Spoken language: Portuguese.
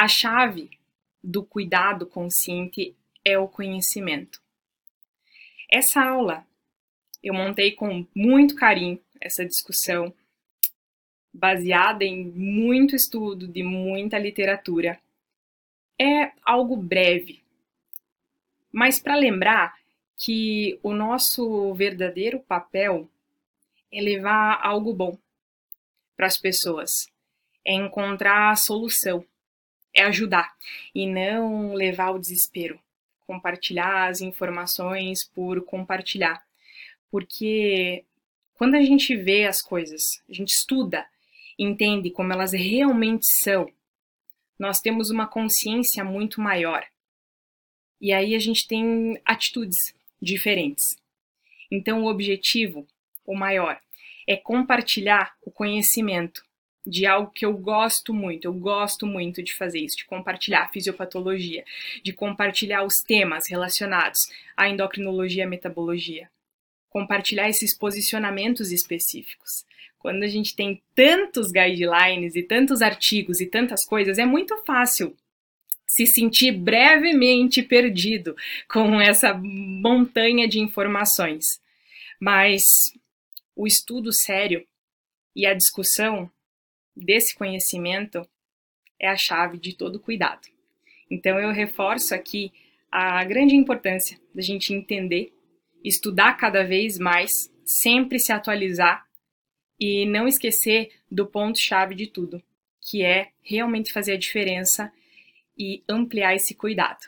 A chave do cuidado consciente é o conhecimento. Essa aula eu montei com muito carinho essa discussão baseada em muito estudo de muita literatura. É algo breve, mas para lembrar que o nosso verdadeiro papel é levar algo bom para as pessoas, é encontrar a solução, é ajudar e não levar o desespero, compartilhar as informações por compartilhar. Porque quando a gente vê as coisas, a gente estuda, entende como elas realmente são, nós temos uma consciência muito maior. E aí a gente tem atitudes diferentes. Então, o objetivo, o maior, é compartilhar o conhecimento de algo que eu gosto muito, eu gosto muito de fazer isso, de compartilhar a fisiopatologia, de compartilhar os temas relacionados à endocrinologia e metabologia, compartilhar esses posicionamentos específicos. Quando a gente tem tantos guidelines e tantos artigos e tantas coisas, é muito fácil se sentir brevemente perdido com essa montanha de informações. Mas o estudo sério e a discussão desse conhecimento é a chave de todo cuidado. Então eu reforço aqui a grande importância da gente entender, estudar cada vez mais, sempre se atualizar e não esquecer do ponto-chave de tudo, que é realmente fazer a diferença e ampliar esse cuidado.